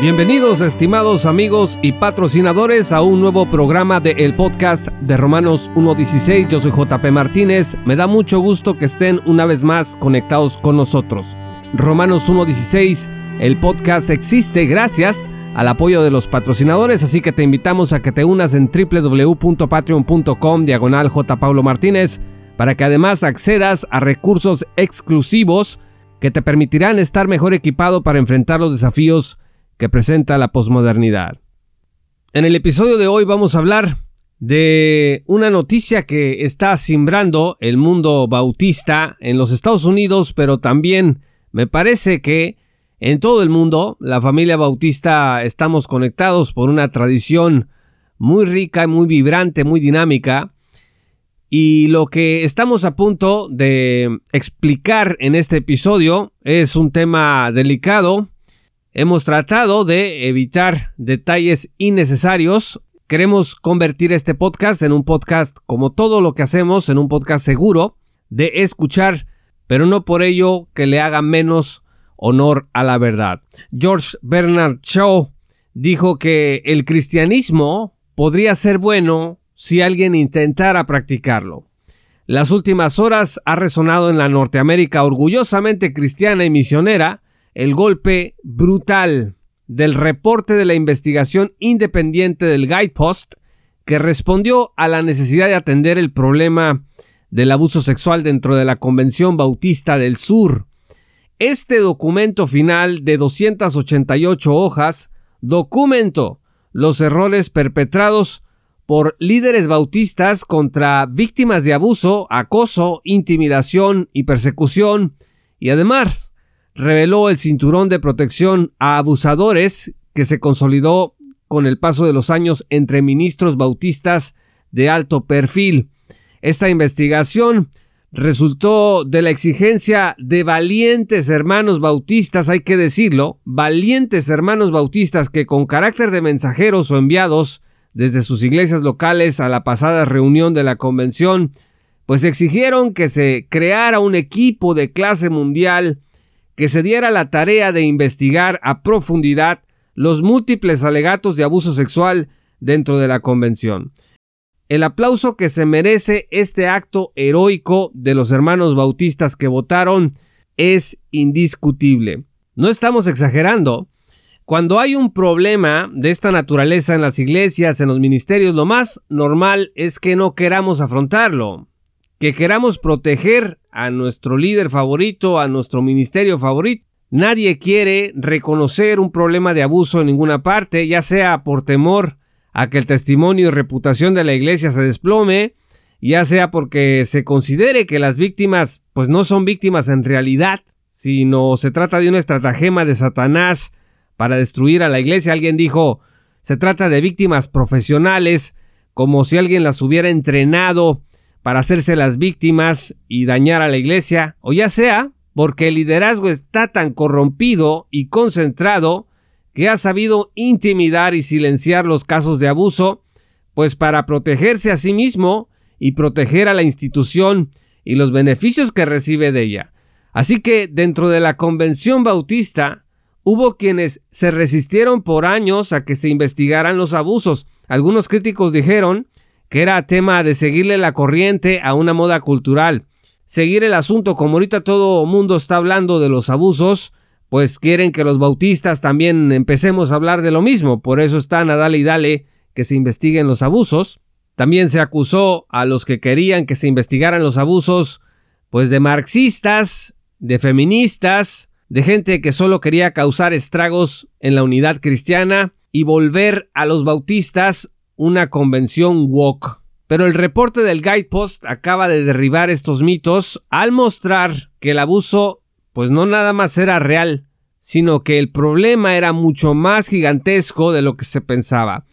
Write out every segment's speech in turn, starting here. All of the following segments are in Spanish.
Bienvenidos estimados amigos y patrocinadores a un nuevo programa de el podcast de Romanos 1.16. Yo soy JP Martínez. Me da mucho gusto que estén una vez más conectados con nosotros. Romanos 1.16, el podcast existe gracias al apoyo de los patrocinadores, así que te invitamos a que te unas en www.patreon.com diagonal. Pablo Martínez para que además accedas a recursos exclusivos que te permitirán estar mejor equipado para enfrentar los desafíos que presenta la posmodernidad. En el episodio de hoy vamos a hablar de una noticia que está simbrando el mundo bautista en los Estados Unidos, pero también me parece que en todo el mundo la familia bautista estamos conectados por una tradición muy rica, muy vibrante, muy dinámica. Y lo que estamos a punto de explicar en este episodio es un tema delicado, Hemos tratado de evitar detalles innecesarios. Queremos convertir este podcast en un podcast como todo lo que hacemos, en un podcast seguro de escuchar, pero no por ello que le haga menos honor a la verdad. George Bernard Shaw dijo que el cristianismo podría ser bueno si alguien intentara practicarlo. Las últimas horas ha resonado en la Norteamérica orgullosamente cristiana y misionera el golpe brutal del reporte de la investigación independiente del Guidepost que respondió a la necesidad de atender el problema del abuso sexual dentro de la Convención Bautista del Sur. Este documento final de 288 hojas documentó los errores perpetrados por líderes bautistas contra víctimas de abuso, acoso, intimidación y persecución, y además reveló el cinturón de protección a abusadores que se consolidó con el paso de los años entre ministros bautistas de alto perfil. Esta investigación resultó de la exigencia de valientes hermanos bautistas, hay que decirlo, valientes hermanos bautistas que con carácter de mensajeros o enviados desde sus iglesias locales a la pasada reunión de la convención, pues exigieron que se creara un equipo de clase mundial que se diera la tarea de investigar a profundidad los múltiples alegatos de abuso sexual dentro de la convención. El aplauso que se merece este acto heroico de los hermanos bautistas que votaron es indiscutible. No estamos exagerando. Cuando hay un problema de esta naturaleza en las iglesias, en los ministerios, lo más normal es que no queramos afrontarlo, que queramos proteger a nuestro líder favorito, a nuestro ministerio favorito. Nadie quiere reconocer un problema de abuso en ninguna parte, ya sea por temor a que el testimonio y reputación de la iglesia se desplome, ya sea porque se considere que las víctimas pues no son víctimas en realidad, sino se trata de una estratagema de Satanás para destruir a la iglesia. Alguien dijo, se trata de víctimas profesionales, como si alguien las hubiera entrenado para hacerse las víctimas y dañar a la iglesia, o ya sea porque el liderazgo está tan corrompido y concentrado que ha sabido intimidar y silenciar los casos de abuso, pues para protegerse a sí mismo y proteger a la institución y los beneficios que recibe de ella. Así que dentro de la Convención Bautista hubo quienes se resistieron por años a que se investigaran los abusos. Algunos críticos dijeron que era tema de seguirle la corriente a una moda cultural. Seguir el asunto, como ahorita todo mundo está hablando de los abusos, pues quieren que los bautistas también empecemos a hablar de lo mismo, por eso están a dale y dale que se investiguen los abusos. También se acusó a los que querían que se investigaran los abusos, pues de marxistas, de feministas, de gente que solo quería causar estragos en la unidad cristiana y volver a los bautistas una convención woke. Pero el reporte del Guidepost acaba de derribar estos mitos al mostrar que el abuso pues no nada más era real, sino que el problema era mucho más gigantesco de lo que se pensaba.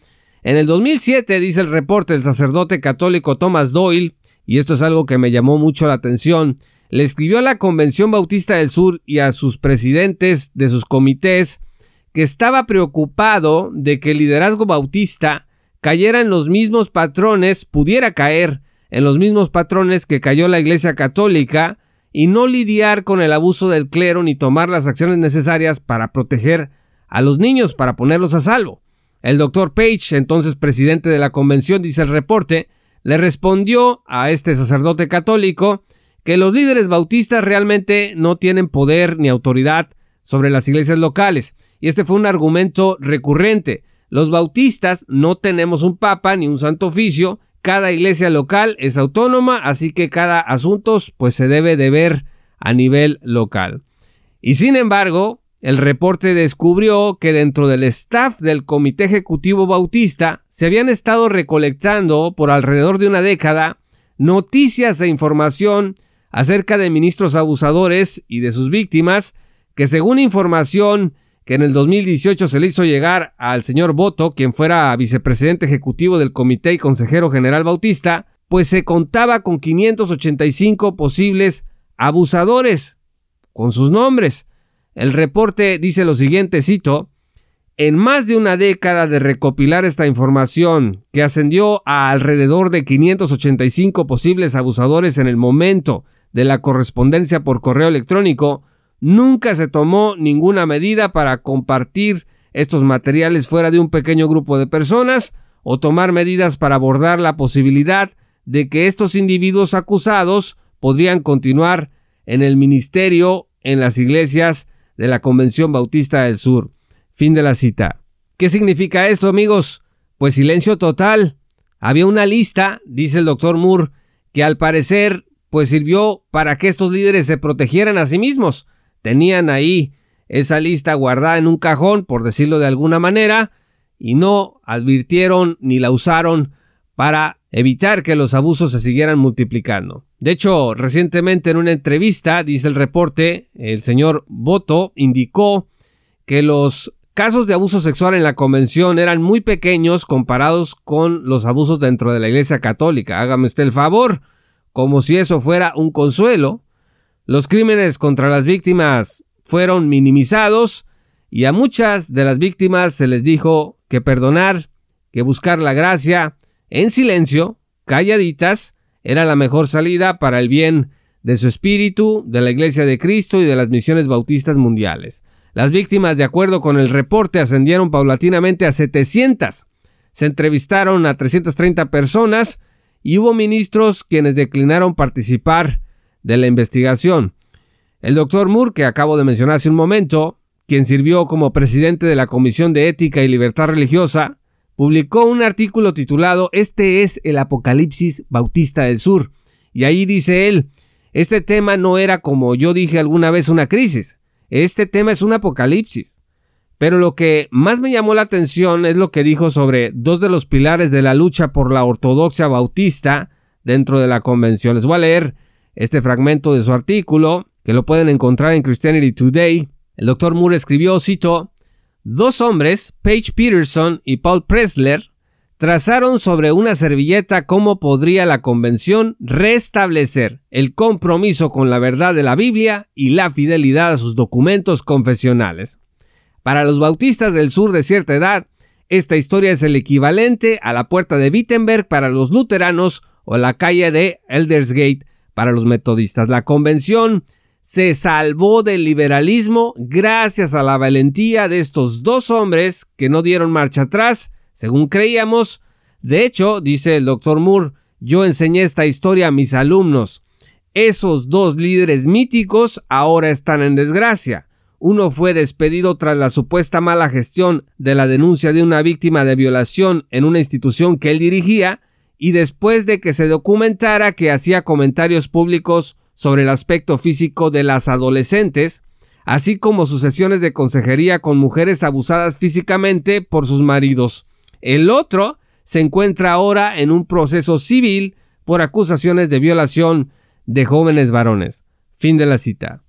En el 2007, dice el reporte del sacerdote católico Thomas Doyle, y esto es algo que me llamó mucho la atención, le escribió a la Convención Bautista del Sur y a sus presidentes de sus comités que estaba preocupado de que el liderazgo bautista cayera en los mismos patrones, pudiera caer en los mismos patrones que cayó la Iglesia Católica y no lidiar con el abuso del clero ni tomar las acciones necesarias para proteger a los niños, para ponerlos a salvo. El doctor Page, entonces presidente de la convención, dice el reporte, le respondió a este sacerdote católico que los líderes bautistas realmente no tienen poder ni autoridad sobre las iglesias locales. Y este fue un argumento recurrente. Los bautistas no tenemos un papa ni un santo oficio, cada iglesia local es autónoma, así que cada asunto pues se debe de ver a nivel local. Y sin embargo, el reporte descubrió que dentro del staff del Comité Ejecutivo Bautista se habían estado recolectando por alrededor de una década noticias e información acerca de ministros abusadores y de sus víctimas, que según información que en el 2018 se le hizo llegar al señor Boto, quien fuera vicepresidente ejecutivo del Comité y consejero general Bautista, pues se contaba con 585 posibles abusadores, con sus nombres. El reporte dice lo siguiente, cito, en más de una década de recopilar esta información, que ascendió a alrededor de 585 posibles abusadores en el momento de la correspondencia por correo electrónico, nunca se tomó ninguna medida para compartir estos materiales fuera de un pequeño grupo de personas o tomar medidas para abordar la posibilidad de que estos individuos acusados podrían continuar en el ministerio en las iglesias de la Convención Bautista del Sur. Fin de la cita. ¿Qué significa esto, amigos? Pues silencio total. Había una lista, dice el doctor Moore, que al parecer pues sirvió para que estos líderes se protegieran a sí mismos. Tenían ahí esa lista guardada en un cajón, por decirlo de alguna manera, y no advirtieron ni la usaron para evitar que los abusos se siguieran multiplicando. De hecho, recientemente en una entrevista, dice el reporte, el señor Boto indicó que los casos de abuso sexual en la convención eran muy pequeños comparados con los abusos dentro de la Iglesia Católica. Hágame usted el favor como si eso fuera un consuelo, los crímenes contra las víctimas fueron minimizados y a muchas de las víctimas se les dijo que perdonar, que buscar la gracia en silencio, calladitas, era la mejor salida para el bien de su espíritu, de la Iglesia de Cristo y de las misiones bautistas mundiales. Las víctimas, de acuerdo con el reporte, ascendieron paulatinamente a 700. Se entrevistaron a 330 personas y hubo ministros quienes declinaron participar de la investigación. El doctor Moore, que acabo de mencionar hace un momento, quien sirvió como presidente de la Comisión de Ética y Libertad Religiosa, publicó un artículo titulado Este es el Apocalipsis Bautista del Sur. Y ahí dice él, este tema no era como yo dije alguna vez una crisis, este tema es un apocalipsis. Pero lo que más me llamó la atención es lo que dijo sobre dos de los pilares de la lucha por la ortodoxia bautista dentro de la convención. Les voy a leer este fragmento de su artículo, que lo pueden encontrar en Christianity Today. El doctor Moore escribió, cito, Dos hombres, Paige Peterson y Paul Pressler, trazaron sobre una servilleta cómo podría la convención restablecer el compromiso con la verdad de la Biblia y la fidelidad a sus documentos confesionales. Para los bautistas del sur de cierta edad, esta historia es el equivalente a la puerta de Wittenberg para los luteranos o la calle de Eldersgate para los metodistas. La convención se salvó del liberalismo gracias a la valentía de estos dos hombres que no dieron marcha atrás, según creíamos. De hecho, dice el doctor Moore, yo enseñé esta historia a mis alumnos. Esos dos líderes míticos ahora están en desgracia. Uno fue despedido tras la supuesta mala gestión de la denuncia de una víctima de violación en una institución que él dirigía y después de que se documentara que hacía comentarios públicos sobre el aspecto físico de las adolescentes, así como sus sesiones de consejería con mujeres abusadas físicamente por sus maridos. El otro se encuentra ahora en un proceso civil por acusaciones de violación de jóvenes varones. Fin de la cita.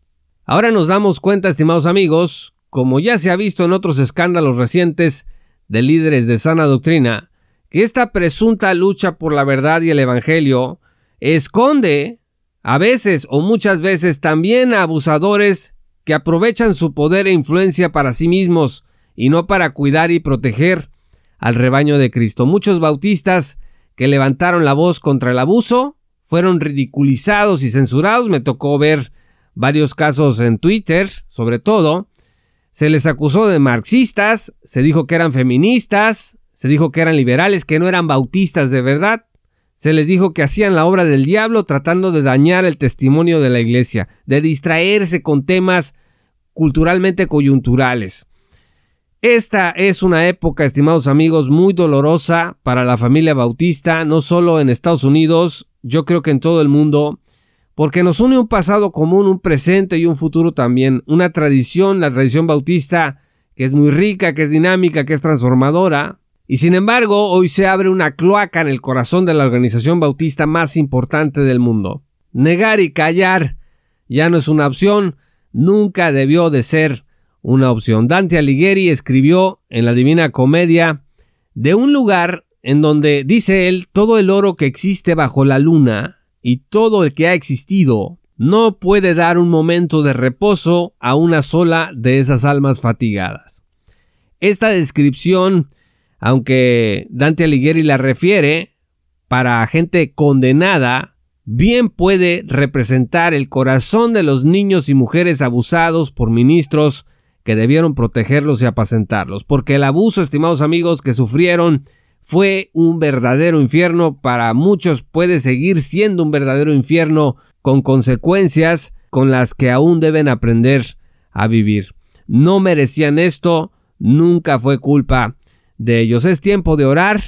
Ahora nos damos cuenta, estimados amigos, como ya se ha visto en otros escándalos recientes de líderes de sana doctrina, que esta presunta lucha por la verdad y el Evangelio esconde a veces o muchas veces también a abusadores que aprovechan su poder e influencia para sí mismos y no para cuidar y proteger al rebaño de Cristo. Muchos bautistas que levantaron la voz contra el abuso fueron ridiculizados y censurados. Me tocó ver varios casos en Twitter, sobre todo. Se les acusó de marxistas, se dijo que eran feministas, se dijo que eran liberales, que no eran bautistas de verdad. Se les dijo que hacían la obra del diablo tratando de dañar el testimonio de la iglesia, de distraerse con temas culturalmente coyunturales. Esta es una época, estimados amigos, muy dolorosa para la familia bautista, no solo en Estados Unidos, yo creo que en todo el mundo, porque nos une un pasado común, un presente y un futuro también, una tradición, la tradición bautista, que es muy rica, que es dinámica, que es transformadora, y sin embargo, hoy se abre una cloaca en el corazón de la organización bautista más importante del mundo. Negar y callar ya no es una opción, nunca debió de ser una opción. Dante Alighieri escribió en la Divina Comedia de un lugar en donde dice él todo el oro que existe bajo la luna y todo el que ha existido no puede dar un momento de reposo a una sola de esas almas fatigadas. Esta descripción, aunque Dante Alighieri la refiere para gente condenada, bien puede representar el corazón de los niños y mujeres abusados por ministros que debieron protegerlos y apacentarlos, porque el abuso, estimados amigos, que sufrieron fue un verdadero infierno, para muchos puede seguir siendo un verdadero infierno con consecuencias con las que aún deben aprender a vivir. No merecían esto, nunca fue culpa de ellos. Es tiempo de orar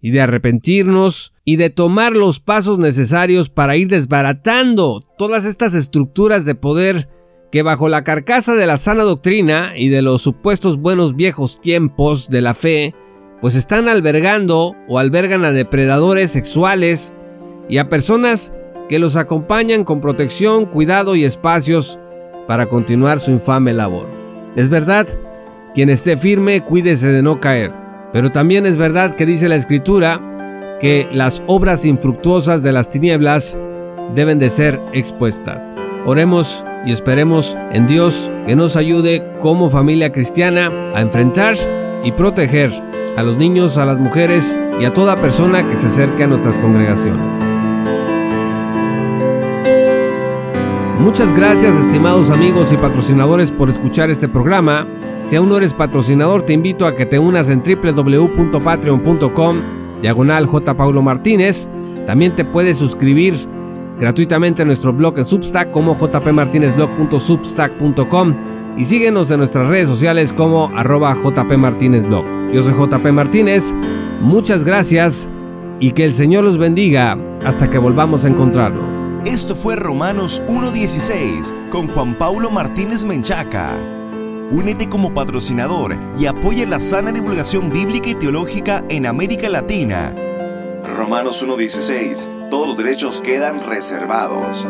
y de arrepentirnos y de tomar los pasos necesarios para ir desbaratando todas estas estructuras de poder que bajo la carcasa de la sana doctrina y de los supuestos buenos viejos tiempos de la fe, pues están albergando o albergan a depredadores sexuales y a personas que los acompañan con protección, cuidado y espacios para continuar su infame labor. Es verdad, quien esté firme, cuídese de no caer, pero también es verdad que dice la escritura que las obras infructuosas de las tinieblas deben de ser expuestas. Oremos y esperemos en Dios que nos ayude como familia cristiana a enfrentar y proteger a los niños, a las mujeres y a toda persona que se acerque a nuestras congregaciones. Muchas gracias estimados amigos y patrocinadores por escuchar este programa. Si aún no eres patrocinador te invito a que te unas en www.patreon.com diagonal J. Martínez. También te puedes suscribir gratuitamente en nuestro blog en Substack como jpmartinezblog.substack.com y síguenos en nuestras redes sociales como arroba jpmartinezblog. Yo soy JP Martínez, muchas gracias y que el Señor los bendiga hasta que volvamos a encontrarnos. Esto fue Romanos 1.16 con Juan Paulo Martínez Menchaca. Únete como patrocinador y apoya la sana divulgación bíblica y teológica en América Latina. Romanos 1.16 todos los derechos quedan reservados.